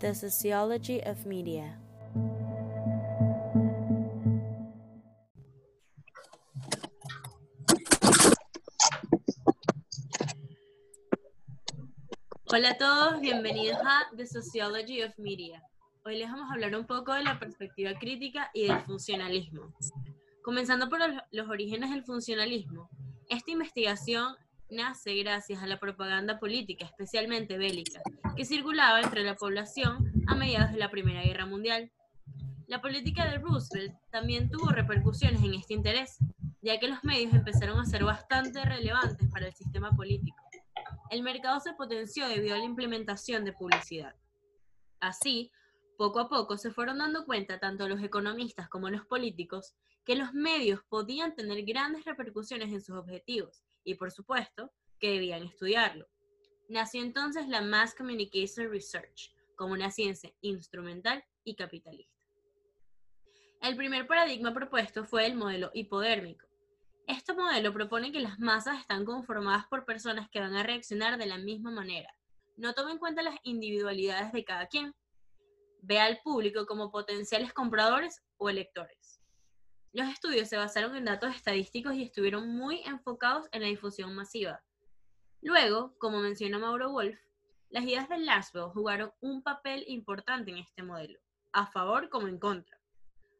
The Sociology of Media. Hola a todos, bienvenidos a The Sociology of Media. Hoy les vamos a hablar un poco de la perspectiva crítica y del funcionalismo. Comenzando por los orígenes del funcionalismo. Esta investigación nace gracias a la propaganda política, especialmente bélica, que circulaba entre la población a mediados de la Primera Guerra Mundial. La política de Roosevelt también tuvo repercusiones en este interés, ya que los medios empezaron a ser bastante relevantes para el sistema político. El mercado se potenció debido a la implementación de publicidad. Así, poco a poco se fueron dando cuenta tanto los economistas como los políticos que los medios podían tener grandes repercusiones en sus objetivos y por supuesto que debían estudiarlo. Nació entonces la Mass Communication Research como una ciencia instrumental y capitalista. El primer paradigma propuesto fue el modelo hipodérmico. Este modelo propone que las masas están conformadas por personas que van a reaccionar de la misma manera. No toma en cuenta las individualidades de cada quien. Ve al público como potenciales compradores o electores. Los estudios se basaron en datos estadísticos y estuvieron muy enfocados en la difusión masiva. Luego, como menciona Mauro Wolf, las ideas de Laswell jugaron un papel importante en este modelo, a favor como en contra.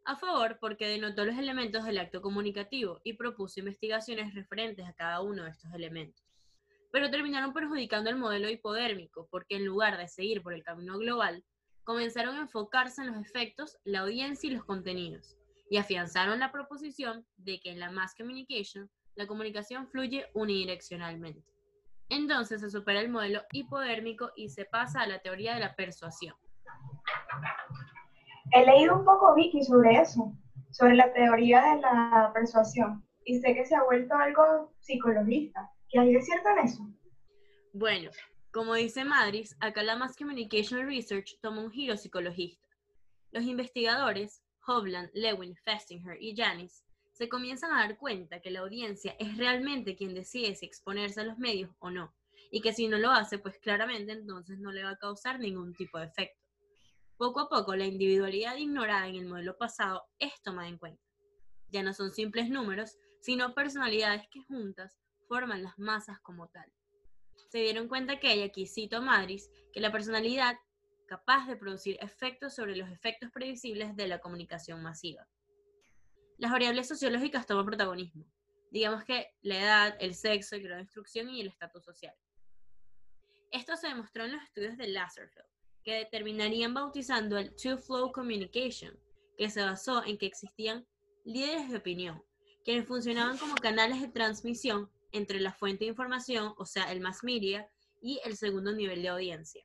A favor porque denotó los elementos del acto comunicativo y propuso investigaciones referentes a cada uno de estos elementos. Pero terminaron perjudicando el modelo hipodérmico porque en lugar de seguir por el camino global, comenzaron a enfocarse en los efectos, la audiencia y los contenidos, y afianzaron la proposición de que en la mass communication la comunicación fluye unidireccionalmente. Entonces se supera el modelo hipodérmico y se pasa a la teoría de la persuasión. He leído un poco, Vicky, sobre eso, sobre la teoría de la persuasión, y sé que se ha vuelto algo psicologista. ¿Qué hay de cierto en eso? Bueno, como dice Madris, acá la Mass Communication Research toma un giro psicologista. Los investigadores Hovland, Lewin, Festinger y Janis se comienzan a dar cuenta que la audiencia es realmente quien decide si exponerse a los medios o no, y que si no lo hace, pues claramente entonces no le va a causar ningún tipo de efecto. Poco a poco, la individualidad ignorada en el modelo pasado es tomada en cuenta. Ya no son simples números, sino personalidades que juntas forman las masas como tal. Se dieron cuenta que, y aquí cito Madris, que la personalidad capaz de producir efectos sobre los efectos previsibles de la comunicación masiva. Las variables sociológicas toman protagonismo. Digamos que la edad, el sexo, el grado de instrucción y el estatus social. Esto se demostró en los estudios de Lasserfeld, que determinarían bautizando el Two-Flow Communication, que se basó en que existían líderes de opinión, quienes funcionaban como canales de transmisión entre la fuente de información, o sea, el mass media, y el segundo nivel de audiencia.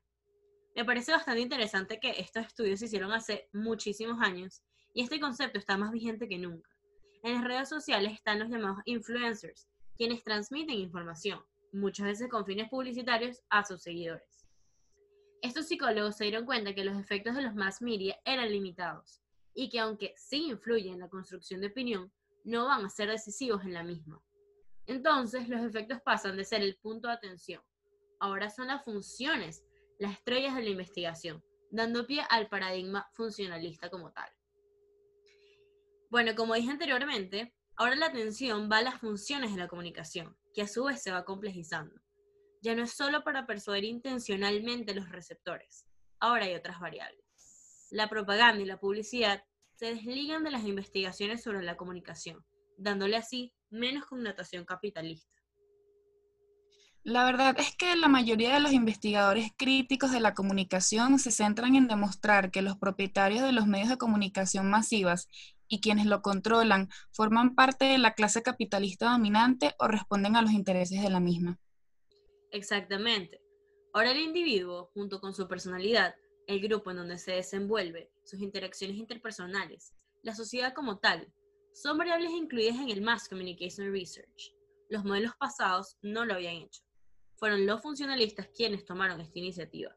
Me parece bastante interesante que estos estudios se hicieron hace muchísimos años y este concepto está más vigente que nunca. En las redes sociales están los llamados influencers, quienes transmiten información, muchas veces con fines publicitarios, a sus seguidores. Estos psicólogos se dieron cuenta que los efectos de los mass media eran limitados y que aunque sí influyen en la construcción de opinión, no van a ser decisivos en la misma. Entonces, los efectos pasan de ser el punto de atención. Ahora son las funciones las estrellas de la investigación, dando pie al paradigma funcionalista como tal. Bueno, como dije anteriormente, ahora la atención va a las funciones de la comunicación, que a su vez se va complejizando. Ya no es solo para persuadir intencionalmente los receptores, ahora hay otras variables. La propaganda y la publicidad se desligan de las investigaciones sobre la comunicación, dándole así menos connotación capitalista. La verdad es que la mayoría de los investigadores críticos de la comunicación se centran en demostrar que los propietarios de los medios de comunicación masivas y quienes lo controlan forman parte de la clase capitalista dominante o responden a los intereses de la misma. Exactamente. Ahora el individuo, junto con su personalidad, el grupo en donde se desenvuelve, sus interacciones interpersonales, la sociedad como tal, son variables incluidas en el Mass Communication Research. Los modelos pasados no lo habían hecho fueron los funcionalistas quienes tomaron esta iniciativa.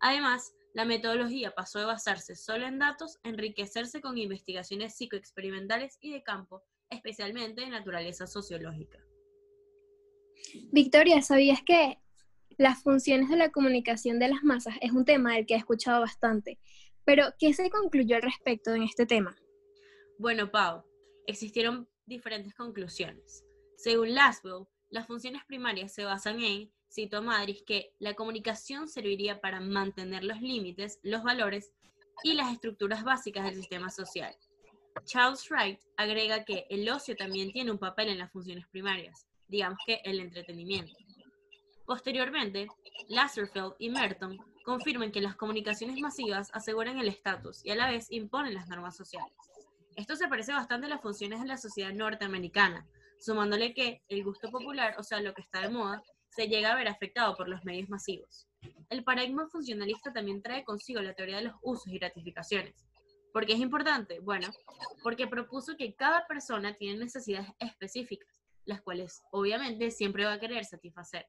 Además, la metodología pasó de basarse solo en datos a enriquecerse con investigaciones psicoexperimentales y de campo, especialmente de naturaleza sociológica. Victoria, ¿sabías que las funciones de la comunicación de las masas es un tema del que he escuchado bastante, pero ¿qué se concluyó al respecto en este tema? Bueno, Pau, existieron diferentes conclusiones. Según Laswell, las funciones primarias se basan en, cito a Madrid, que la comunicación serviría para mantener los límites, los valores y las estructuras básicas del sistema social. Charles Wright agrega que el ocio también tiene un papel en las funciones primarias, digamos que el entretenimiento. Posteriormente, Laserfeld y Merton confirman que las comunicaciones masivas aseguran el estatus y a la vez imponen las normas sociales. Esto se parece bastante a las funciones de la sociedad norteamericana, sumándole que el gusto popular, o sea, lo que está de moda, se llega a ver afectado por los medios masivos. El paradigma funcionalista también trae consigo la teoría de los usos y gratificaciones. ¿Por qué es importante? Bueno, porque propuso que cada persona tiene necesidades específicas, las cuales obviamente siempre va a querer satisfacer.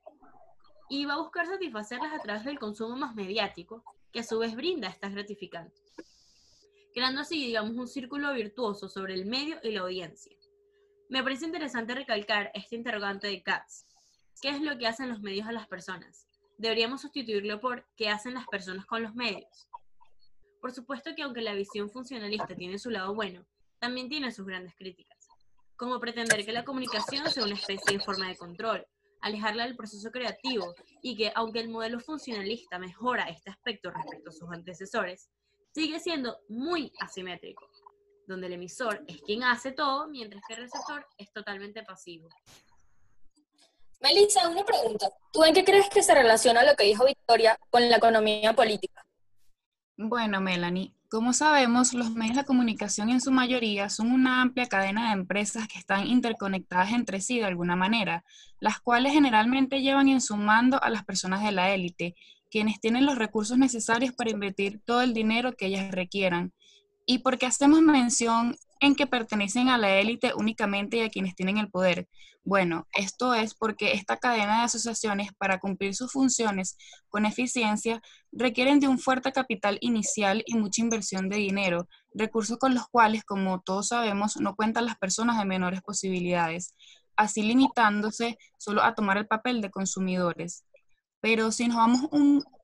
Y va a buscar satisfacerlas a través del consumo más mediático, que a su vez brinda estas gratificantes creando así, digamos, un círculo virtuoso sobre el medio y la audiencia. Me parece interesante recalcar este interrogante de Katz. ¿Qué es lo que hacen los medios a las personas? Deberíamos sustituirlo por ¿qué hacen las personas con los medios? Por supuesto que aunque la visión funcionalista tiene su lado bueno, también tiene sus grandes críticas, como pretender que la comunicación sea una especie de forma de control, alejarla del proceso creativo y que aunque el modelo funcionalista mejora este aspecto respecto a sus antecesores, sigue siendo muy asimétrico, donde el emisor es quien hace todo, mientras que el receptor es totalmente pasivo. Melissa, una pregunta. ¿Tú en qué crees que se relaciona lo que dijo Victoria con la economía política? Bueno, Melanie, como sabemos, los medios de comunicación en su mayoría son una amplia cadena de empresas que están interconectadas entre sí de alguna manera, las cuales generalmente llevan en su mando a las personas de la élite quienes tienen los recursos necesarios para invertir todo el dinero que ellas requieran. ¿Y por qué hacemos mención en que pertenecen a la élite únicamente y a quienes tienen el poder? Bueno, esto es porque esta cadena de asociaciones para cumplir sus funciones con eficiencia requieren de un fuerte capital inicial y mucha inversión de dinero, recursos con los cuales, como todos sabemos, no cuentan las personas de menores posibilidades, así limitándose solo a tomar el papel de consumidores. Pero si nos vamos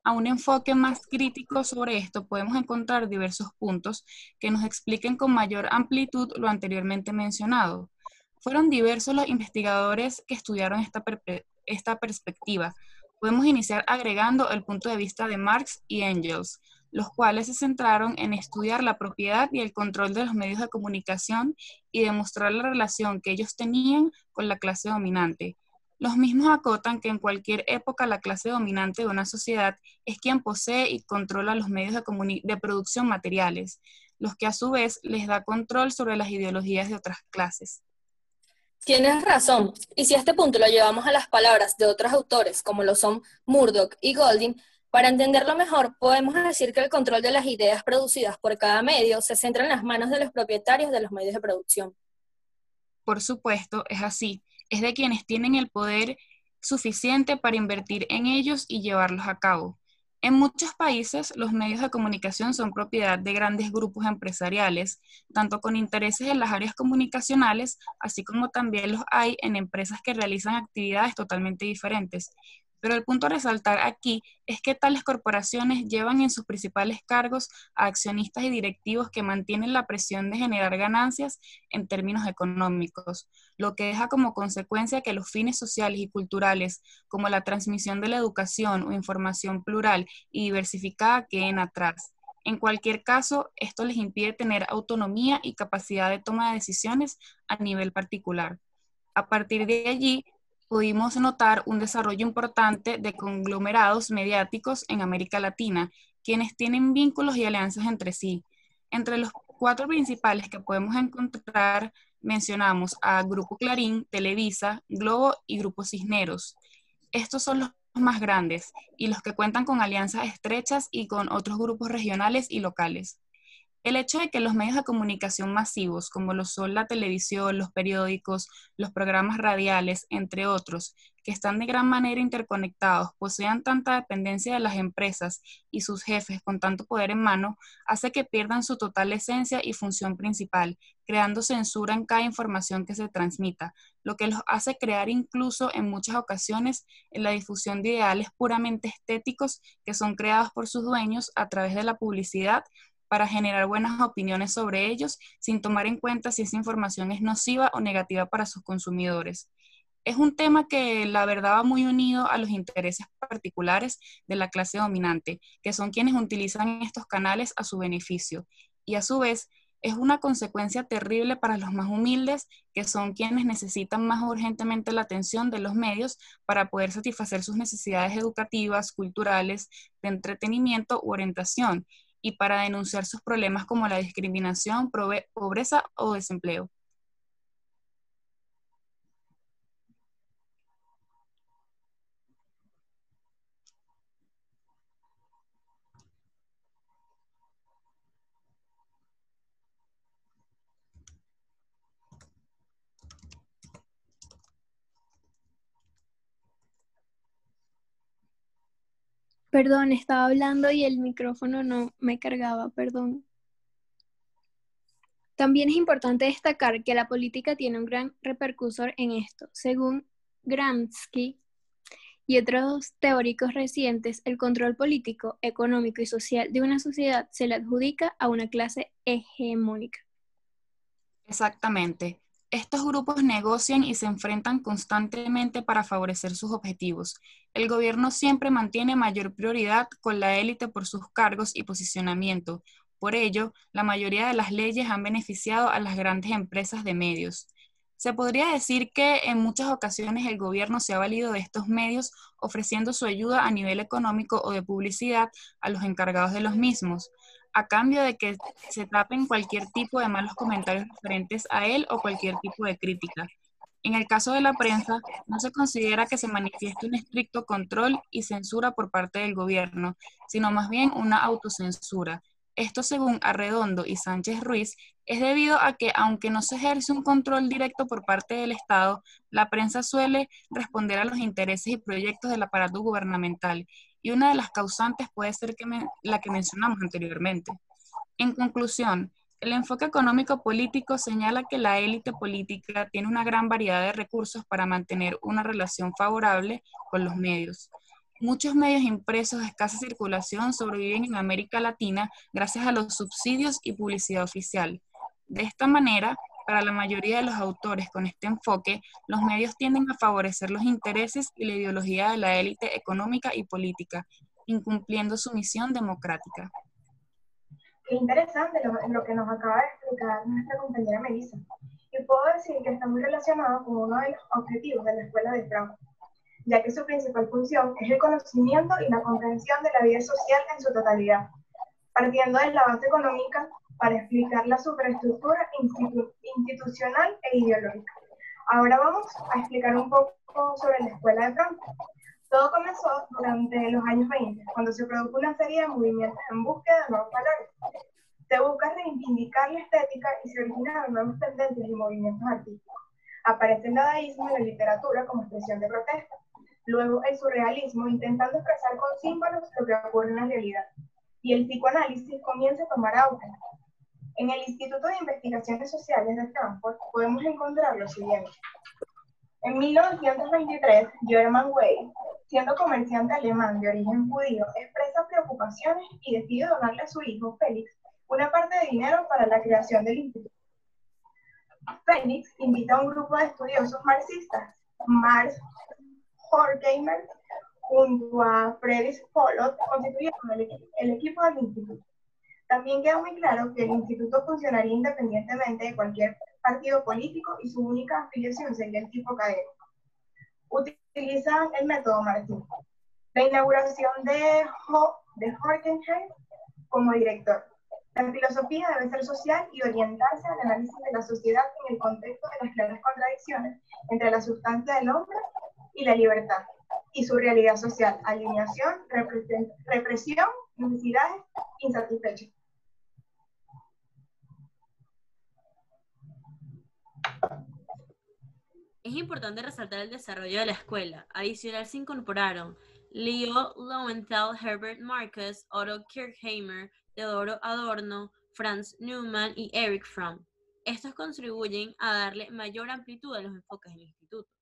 a un enfoque más crítico sobre esto, podemos encontrar diversos puntos que nos expliquen con mayor amplitud lo anteriormente mencionado. Fueron diversos los investigadores que estudiaron esta, esta perspectiva. Podemos iniciar agregando el punto de vista de Marx y Engels, los cuales se centraron en estudiar la propiedad y el control de los medios de comunicación y demostrar la relación que ellos tenían con la clase dominante, los mismos acotan que en cualquier época la clase dominante de una sociedad es quien posee y controla los medios de, de, producción materiales, los que a su vez les da control sobre las ideologías de otras clases. Tienes razón, y si a este punto lo llevamos a las palabras de otros autores, como lo son Murdoch y Golding, para entenderlo mejor, podemos decir que el control de las ideas producidas por cada medio se centra en las manos de los propietarios de los medios de producción. Por supuesto, es así es de quienes tienen el poder suficiente para invertir en ellos y llevarlos a cabo. En muchos países, los medios de comunicación son propiedad de grandes grupos empresariales, tanto con intereses en las áreas comunicacionales, así como también los hay en empresas que realizan actividades totalmente diferentes. Pero el punto a resaltar aquí es que tales corporaciones llevan en sus principales cargos a accionistas y directivos que mantienen la presión de generar ganancias en términos económicos, lo que deja como consecuencia que los fines sociales y culturales, como la transmisión de la educación o información plural y diversificada, queden atrás. En cualquier caso, esto les impide tener autonomía y capacidad de toma de decisiones a nivel particular. A partir de allí, pudimos notar un desarrollo importante de conglomerados mediáticos en América Latina, quienes tienen vínculos y alianzas entre sí. Entre los cuatro principales que podemos encontrar, mencionamos a Grupo Clarín, Televisa, Globo y Grupo Cisneros. Estos son los más grandes y los que cuentan con alianzas estrechas y con otros grupos regionales y locales. El hecho de que los medios de comunicación masivos, como lo son la televisión, los periódicos, los programas radiales, entre otros, que están de gran manera interconectados, posean tanta dependencia de las empresas y sus jefes con tanto poder en mano, hace que pierdan su total esencia y función principal, creando censura en cada información que se transmita, lo que los hace crear incluso en muchas ocasiones en la difusión de ideales puramente estéticos que son creados por sus dueños a través de la publicidad para generar buenas opiniones sobre ellos sin tomar en cuenta si esa información es nociva o negativa para sus consumidores. Es un tema que la verdad va muy unido a los intereses particulares de la clase dominante, que son quienes utilizan estos canales a su beneficio. Y a su vez, es una consecuencia terrible para los más humildes, que son quienes necesitan más urgentemente la atención de los medios para poder satisfacer sus necesidades educativas, culturales, de entretenimiento u orientación, y para denunciar sus problemas como la discriminación, pobreza o desempleo. Perdón, estaba hablando y el micrófono no me cargaba, perdón. También es importante destacar que la política tiene un gran repercusor en esto. Según Gramsci y otros teóricos recientes, el control político, económico y social de una sociedad se le adjudica a una clase hegemónica. Exactamente. Estos grupos negocian y se enfrentan constantemente para favorecer sus objetivos. El gobierno siempre mantiene mayor prioridad con la élite por sus cargos y posicionamiento. Por ello, la mayoría de las leyes han beneficiado a las grandes empresas de medios. Se podría decir que en muchas ocasiones el gobierno se ha valido de estos medios ofreciendo su ayuda a nivel económico o de publicidad a los encargados de los mismos a cambio de que se tapen cualquier tipo de malos comentarios referentes a él o cualquier tipo de crítica. En el caso de la prensa, no se considera que se manifieste un estricto control y censura por parte del gobierno, sino más bien una autocensura. Esto, según Arredondo y Sánchez Ruiz, es debido a que, aunque no se ejerce un control directo por parte del Estado, la prensa suele responder a los intereses y proyectos del aparato gubernamental y una de las causantes puede ser la que mencionamos anteriormente. En conclusión, el enfoque económico político señala que la élite política tiene una gran variedad de recursos para mantener una relación favorable con los medios. Muchos medios impresos de escasa circulación sobreviven en América Latina gracias a los subsidios y publicidad oficial. De esta manera, para la mayoría de los autores con este enfoque, los medios tienden a favorecer los intereses y la ideología de la élite económica y política, incumpliendo su misión democrática. Qué interesante lo, que nos acaba de explicar nuestra compañera Melissa. Y puedo decir que está muy relacionado con uno de los objetivos de la Escuela de Frankfurt, ya que su principal función es el conocimiento y la comprensión de la vida social en su totalidad, partiendo de la base económica para explicar la superestructura institucional e ideológica. Ahora vamos a explicar un poco sobre la escuela de Frankfurt. Todo comenzó durante los años 20, cuando se produjo una serie de movimientos en búsqueda de nuevos valores. Se busca reivindicar la estética y se originaron nuevas tendencias y movimientos artísticos. Aparece el dadaísmo en la literatura como expresión de protesta. Luego el surrealismo, intentando expresar con símbolos lo que ocurre en la realidad. Y el psicoanálisis comienza a tomar auge, en el Instituto de Investigaciones Sociales de Stanford podemos encontrar lo siguiente. En 1923, German Way, siendo comerciante alemán de origen judío, expresa preocupaciones y decide donarle a su hijo Félix una parte de dinero para la creación del instituto. Félix invita a un grupo de estudiosos marxistas, Marx Horkheimer, junto a Friedrich Pollock, constituyeron el, el equipo del instituto. También queda muy claro que el instituto funcionaría independientemente de cualquier partido político y su única afiliación sería el tipo académico. Utilizan el método Martín. La inauguración de, Ho de Horkenheim como director. La filosofía debe ser social y orientarse al análisis de la sociedad en el contexto de las claras contradicciones entre la sustancia del hombre y la libertad, y su realidad social, alineación, represión, necesidades, insatisfechos. Es importante resaltar el desarrollo de la escuela. Adicional se incorporaron Leo Lowenthal, Herbert Marcus, Otto Kirchheimer, Teodoro Adorno, Franz Neumann y Eric Fromm. Estos contribuyen a darle mayor amplitud a los enfoques del instituto.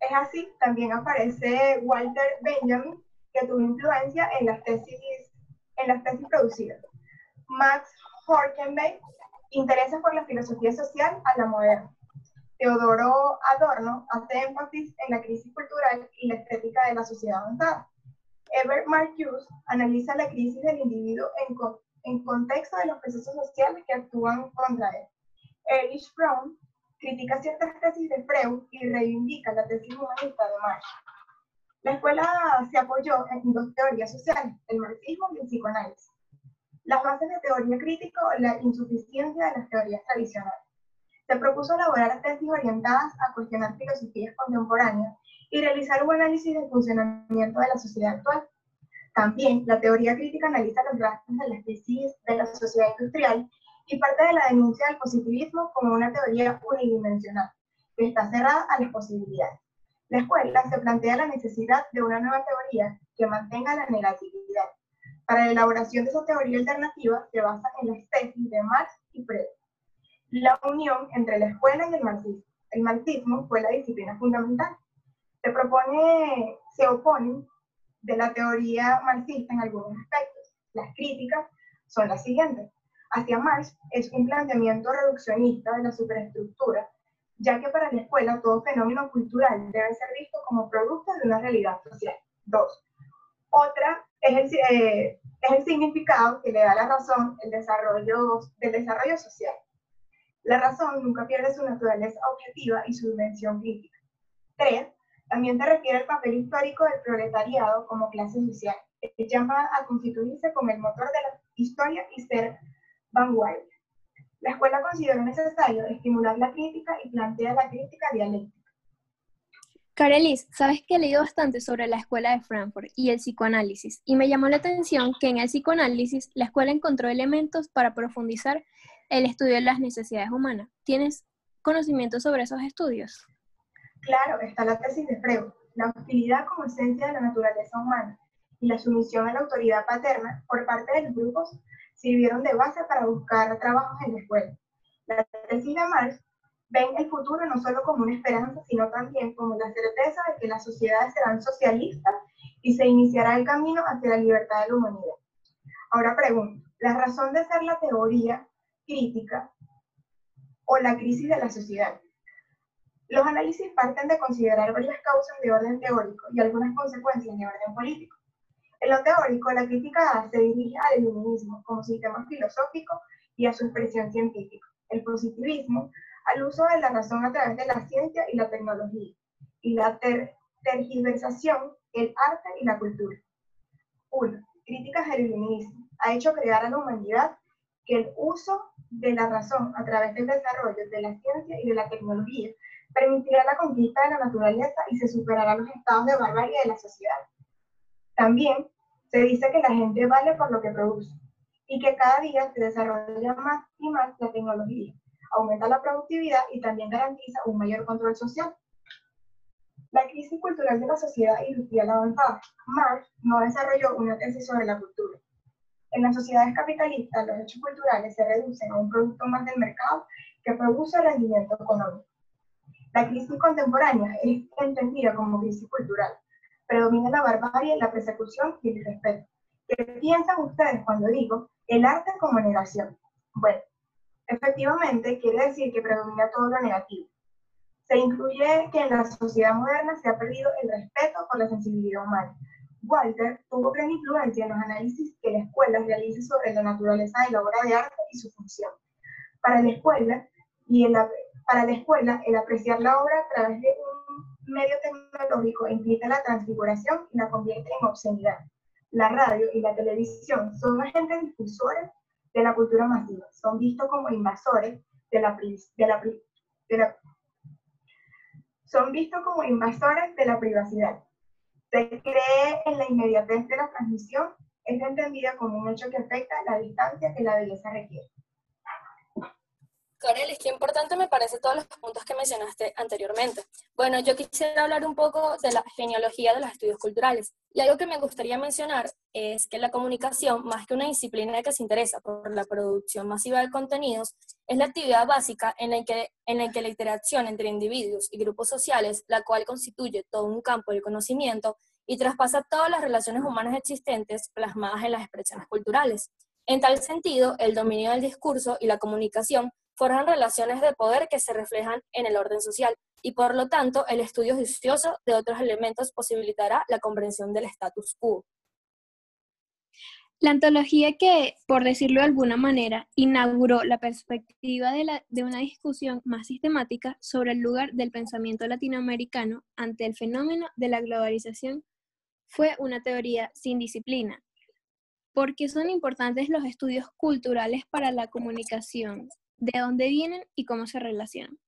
Es así, también aparece Walter Benjamin, que tuvo influencia en las tesis, producidas. Max Horkenbeck, intereses por la filosofía social a la moderna. Teodoro Adorno hace énfasis en la crisis cultural y la estética de la sociedad avanzada. Ebert Marcuse analiza la crisis del individuo en, en contexto de los procesos sociales que actúan contra él. Erich Fromm critica ciertas tesis de Freud y reivindica la tesis humanista de Marx. La escuela se apoyó en dos teorías sociales, el marxismo y el psicoanálisis. Las bases de teoría crítica o la insuficiencia de las teorías tradicionales. Se propuso elaborar tesis orientadas a cuestionar filosofías contemporáneas y realizar un análisis del funcionamiento de la sociedad actual. También la teoría crítica analiza los rasgos de la crisis de la sociedad industrial y parte de la denuncia del positivismo como una teoría unidimensional, que está cerrada a las posibilidades. La escuela se plantea la necesidad de una nueva teoría que mantenga la negatividad. Para la elaboración de esa teoría alternativa se basa en las tesis de Marx y Freud. La unión entre la escuela y el marxismo. El marxismo fue la disciplina fundamental. Se propone, se de la teoría marxista en algunos aspectos. Las críticas son las siguientes. Hacia Marx es un planteamiento reduccionista de la superestructura, ya que para la escuela todo fenómeno cultural debe ser visto como producto de una realidad social. Dos. Otra es el, eh, es el significado que le da la razón el desarrollo, del desarrollo social. La razón nunca pierde su naturaleza objetiva y su dimensión crítica. Tres, también te refiere el papel histórico del proletariado como clase social, que llama a constituirse como el motor de la historia y ser La escuela considera necesario estimular la crítica y plantea la crítica dialéctica. Carelis, sabes que he leído bastante sobre la escuela de Frankfurt y el psicoanálisis, y me llamó la atención que en el psicoanálisis la escuela encontró elementos para profundizar el estudio de las necesidades humanas. ¿Tienes conocimiento sobre esos estudios? Claro, está la tesis de Freud, la hostilidad como esencia de la naturaleza humana y la sumisión a la autoridad paterna por parte de los grupos sirvieron de base para buscar trabajos en la escuela. La tesis de Marx ven el futuro no solo como una esperanza, sino también como la certeza de que las sociedades serán socialistas y se iniciará el camino hacia la libertad de la humanidad. Ahora pregunto, ¿la razón de ser la teoría crítica o la crisis de la sociedad? Los análisis parten de considerar varias causas de orden teórico y algunas consecuencias de orden político. En lo teórico, la crítica se dirige al iluminismo como sistema filosófico y a su expresión científica. El positivismo al uso de la razón a través de la ciencia y la tecnología, y la tergiversación, el arte y la cultura. 1. Críticas del iluminismo. Ha hecho crear a la humanidad que el uso de la razón a través del desarrollo de la ciencia y de la tecnología permitirá la conquista de la naturaleza y se superará los estados de barbarie de la sociedad. También se dice que la gente vale por lo que produce y que cada día se desarrolla más y más la tecnología, aumenta la productividad y también garantiza un mayor control social. La crisis cultural de la sociedad industrial avanzada. Marx no desarrolló una tesis sobre la cultura. En las sociedades capitalistas, los hechos culturales se reducen a un producto más del mercado que produce rendimiento económico. La crisis contemporánea es entendida como crisis cultural. Predomina la barbarie, la persecución y el respeto. ¿Qué piensan ustedes cuando digo el arte como negación? Bueno, Efectivamente, quiere decir que predomina todo lo negativo. Se incluye que en la sociedad moderna se ha perdido el respeto por la sensibilidad humana. Walter tuvo gran influencia en los análisis que la escuela realiza sobre la naturaleza de la obra de arte y su función. Para la escuela, y el, para la escuela, el apreciar la obra a través de un medio tecnológico implica la transfiguración y la convierte en obscenidad. La radio y la televisión son agentes difusores de la cultura masiva. Son vistos como invasores de la, de la, de la son vistos como invasores de la privacidad. Se cree en la inmediatez de la transmisión es entendida como un hecho que afecta la distancia que la belleza requiere. Carelis, qué importante me parece todos los puntos que mencionaste anteriormente. Bueno, yo quisiera hablar un poco de la genealogía de los estudios culturales. Y algo que me gustaría mencionar es que la comunicación, más que una disciplina que se interesa por la producción masiva de contenidos, es la actividad básica en la que, en la, que la interacción entre individuos y grupos sociales, la cual constituye todo un campo del conocimiento y traspasa todas las relaciones humanas existentes plasmadas en las expresiones culturales. En tal sentido, el dominio del discurso y la comunicación forjan relaciones de poder que se reflejan en el orden social y por lo tanto el estudio juicioso de otros elementos posibilitará la comprensión del status quo. La antología que, por decirlo de alguna manera, inauguró la perspectiva de, de, una discusión más sistemática sobre el lugar del pensamiento latinoamericano ante el fenómeno de la globalización fue una teoría sin disciplina. ¿Por qué son importantes los estudios culturales para la comunicación? de dónde vienen y cómo se relacionan.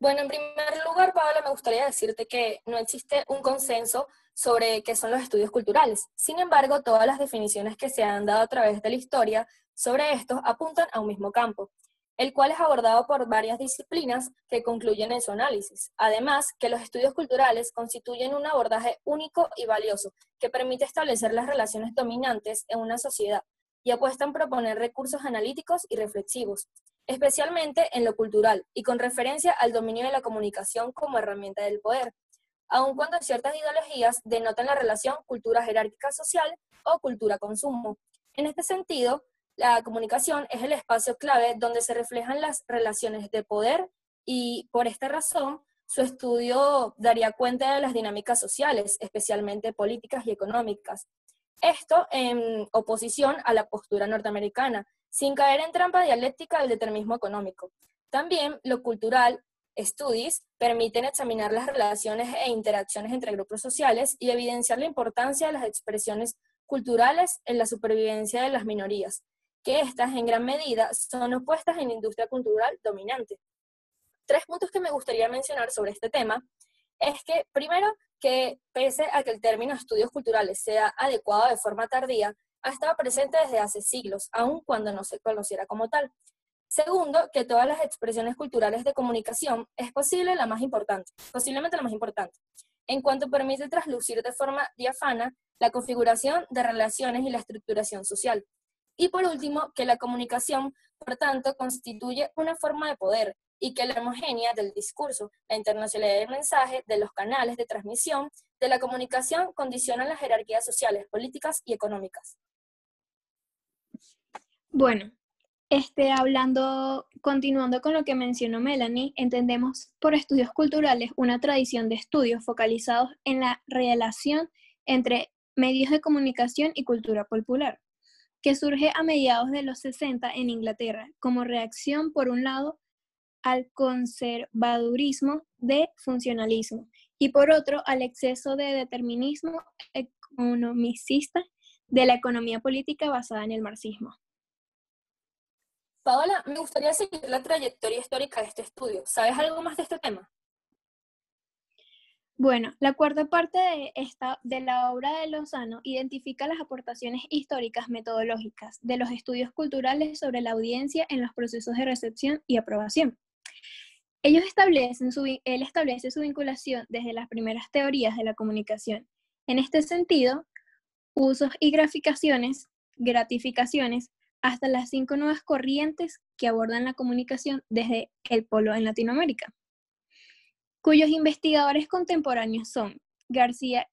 Bueno, en primer lugar, Paola, me gustaría decirte que no existe un consenso sobre qué son los estudios culturales. Sin embargo, todas las definiciones que se han dado a través de la historia sobre estos apuntan a un mismo campo, el cual es abordado por varias disciplinas que concluyen en su análisis. Además, que los estudios culturales constituyen un abordaje único y valioso que permite establecer las relaciones dominantes en una sociedad y apuestan a proponer recursos analíticos y reflexivos, especialmente en lo cultural y con referencia al dominio de la comunicación como herramienta del poder, aun cuando ciertas ideologías denotan la relación cultura jerárquica social o cultura consumo. En este sentido, la comunicación es el espacio clave donde se reflejan las relaciones de poder y por esta razón su estudio daría cuenta de las dinámicas sociales, especialmente políticas y económicas. Esto en oposición a la postura norteamericana, sin caer en trampa dialéctica del determinismo económico. También lo cultural, studies, permiten examinar las relaciones e interacciones entre grupos sociales y evidenciar la importancia de las expresiones culturales en la supervivencia de las minorías, que estas en gran medida son opuestas en la industria cultural dominante. Tres puntos que me gustaría mencionar sobre este tema es que, primero, que pese a que el término estudios culturales sea adecuado de forma tardía, ha estado presente desde hace siglos, aun cuando no se conociera como tal. Segundo, que todas las expresiones culturales de comunicación es posible la más importante, posiblemente la más importante, en cuanto permite traslucir de forma diafana la configuración de relaciones y la estructuración social. Y por último, que la comunicación, por tanto, constituye una forma de poder y que la homogénea del discurso, la internacionalidad del mensaje, de los canales de transmisión, de la comunicación condicionan las jerarquías sociales, políticas y económicas. Bueno, este, hablando, continuando con lo que mencionó Melanie, entendemos por estudios culturales una tradición de estudios focalizados en la relación entre medios de comunicación y cultura popular, que surge a mediados de los 60 en Inglaterra, como reacción, por un lado, al conservadurismo de funcionalismo y por otro al exceso de determinismo economicista de la economía política basada en el marxismo. Paola, me gustaría seguir la trayectoria histórica de este estudio. ¿Sabes algo más de este tema? Bueno, la cuarta parte de, esta, de la obra de Lozano identifica las aportaciones históricas metodológicas de los estudios culturales sobre la audiencia en los procesos de recepción y aprobación. Ellos establecen su, él establece su vinculación desde las primeras teorías de la comunicación. En este sentido, usos y graficaciones, gratificaciones, hasta las cinco nuevas corrientes que abordan la comunicación desde el polo en Latinoamérica, cuyos investigadores contemporáneos son García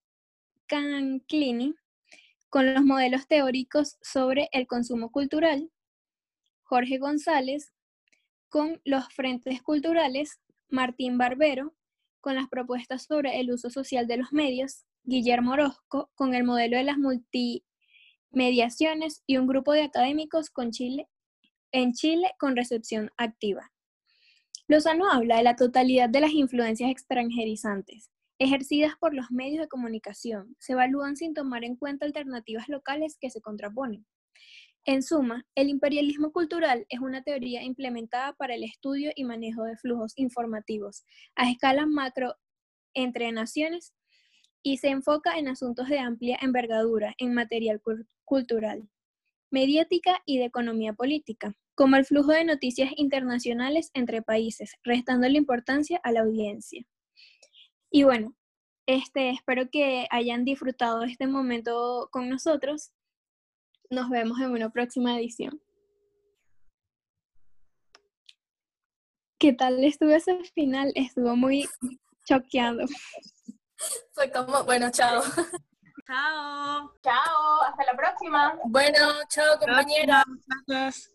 Canclini, con los modelos teóricos sobre el consumo cultural, Jorge González, con los frentes culturales, Martín Barbero, con las propuestas sobre el uso social de los medios, Guillermo Orozco, con el modelo de las multi mediaciones y un grupo de académicos con Chile, en Chile con recepción activa. Lozano habla de la totalidad de las influencias extranjerizantes ejercidas por los medios de comunicación. Se evalúan sin tomar en cuenta alternativas locales que se contraponen. En suma, el imperialismo cultural es una teoría implementada para el estudio y manejo de flujos informativos a escala macro entre naciones y se enfoca en asuntos de amplia envergadura en material cultural, mediática y de economía política, como el flujo de noticias internacionales entre países, restando la importancia a la audiencia. Y bueno, este, espero que hayan disfrutado este momento con nosotros. Nos vemos en una próxima edición. ¿Qué tal estuvo ese final? Estuvo muy choqueado. Fue como, bueno, chao. Chao. Chao, hasta la próxima. Bueno, chao compañera. Gracias.